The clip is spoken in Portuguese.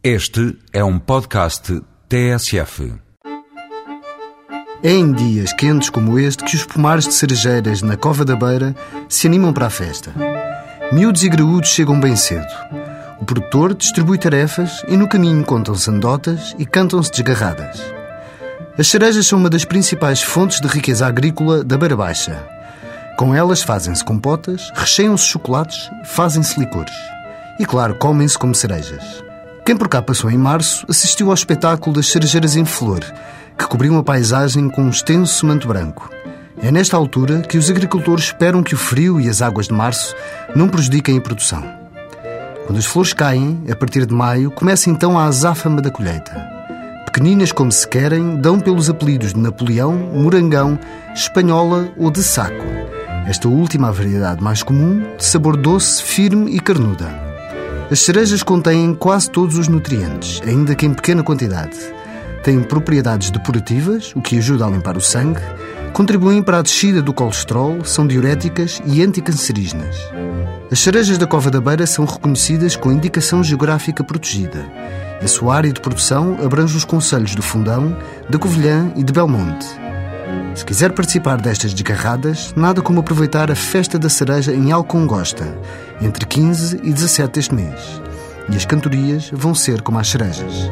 Este é um podcast TSF. É em dias quentes como este que os pomares de cerejeiras na Cova da Beira se animam para a festa. Miúdos e graúdos chegam bem cedo. O produtor distribui tarefas e no caminho contam-se anedotas e cantam-se desgarradas. As cerejas são uma das principais fontes de riqueza agrícola da Beira Baixa. Com elas fazem-se compotas, recheiam-se chocolates, fazem-se licores. E claro, comem-se como cerejas. Quem por cá passou em março assistiu ao espetáculo das cerejeiras em flor, que cobriam a paisagem com um extenso manto branco. É nesta altura que os agricultores esperam que o frio e as águas de março não prejudiquem a produção. Quando as flores caem, a partir de maio, começa então a azáfama da colheita. Pequeninas como se querem, dão pelos apelidos de Napoleão, Morangão, Espanhola ou de Saco. Esta última a variedade mais comum, de sabor doce, firme e carnuda. As cerejas contêm quase todos os nutrientes, ainda que em pequena quantidade. Têm propriedades depurativas, o que ajuda a limpar o sangue, contribuem para a descida do colesterol, são diuréticas e anticancerígenas. As cerejas da Cova da Beira são reconhecidas com indicação geográfica protegida. A sua área de produção abrange os concelhos do Fundão, da Covilhã e de Belmonte. Se quiser participar destas desgarradas, nada como aproveitar a Festa da Cereja em Alcongosta, entre 15 e 17 deste mês. E as cantorias vão ser como as cerejas.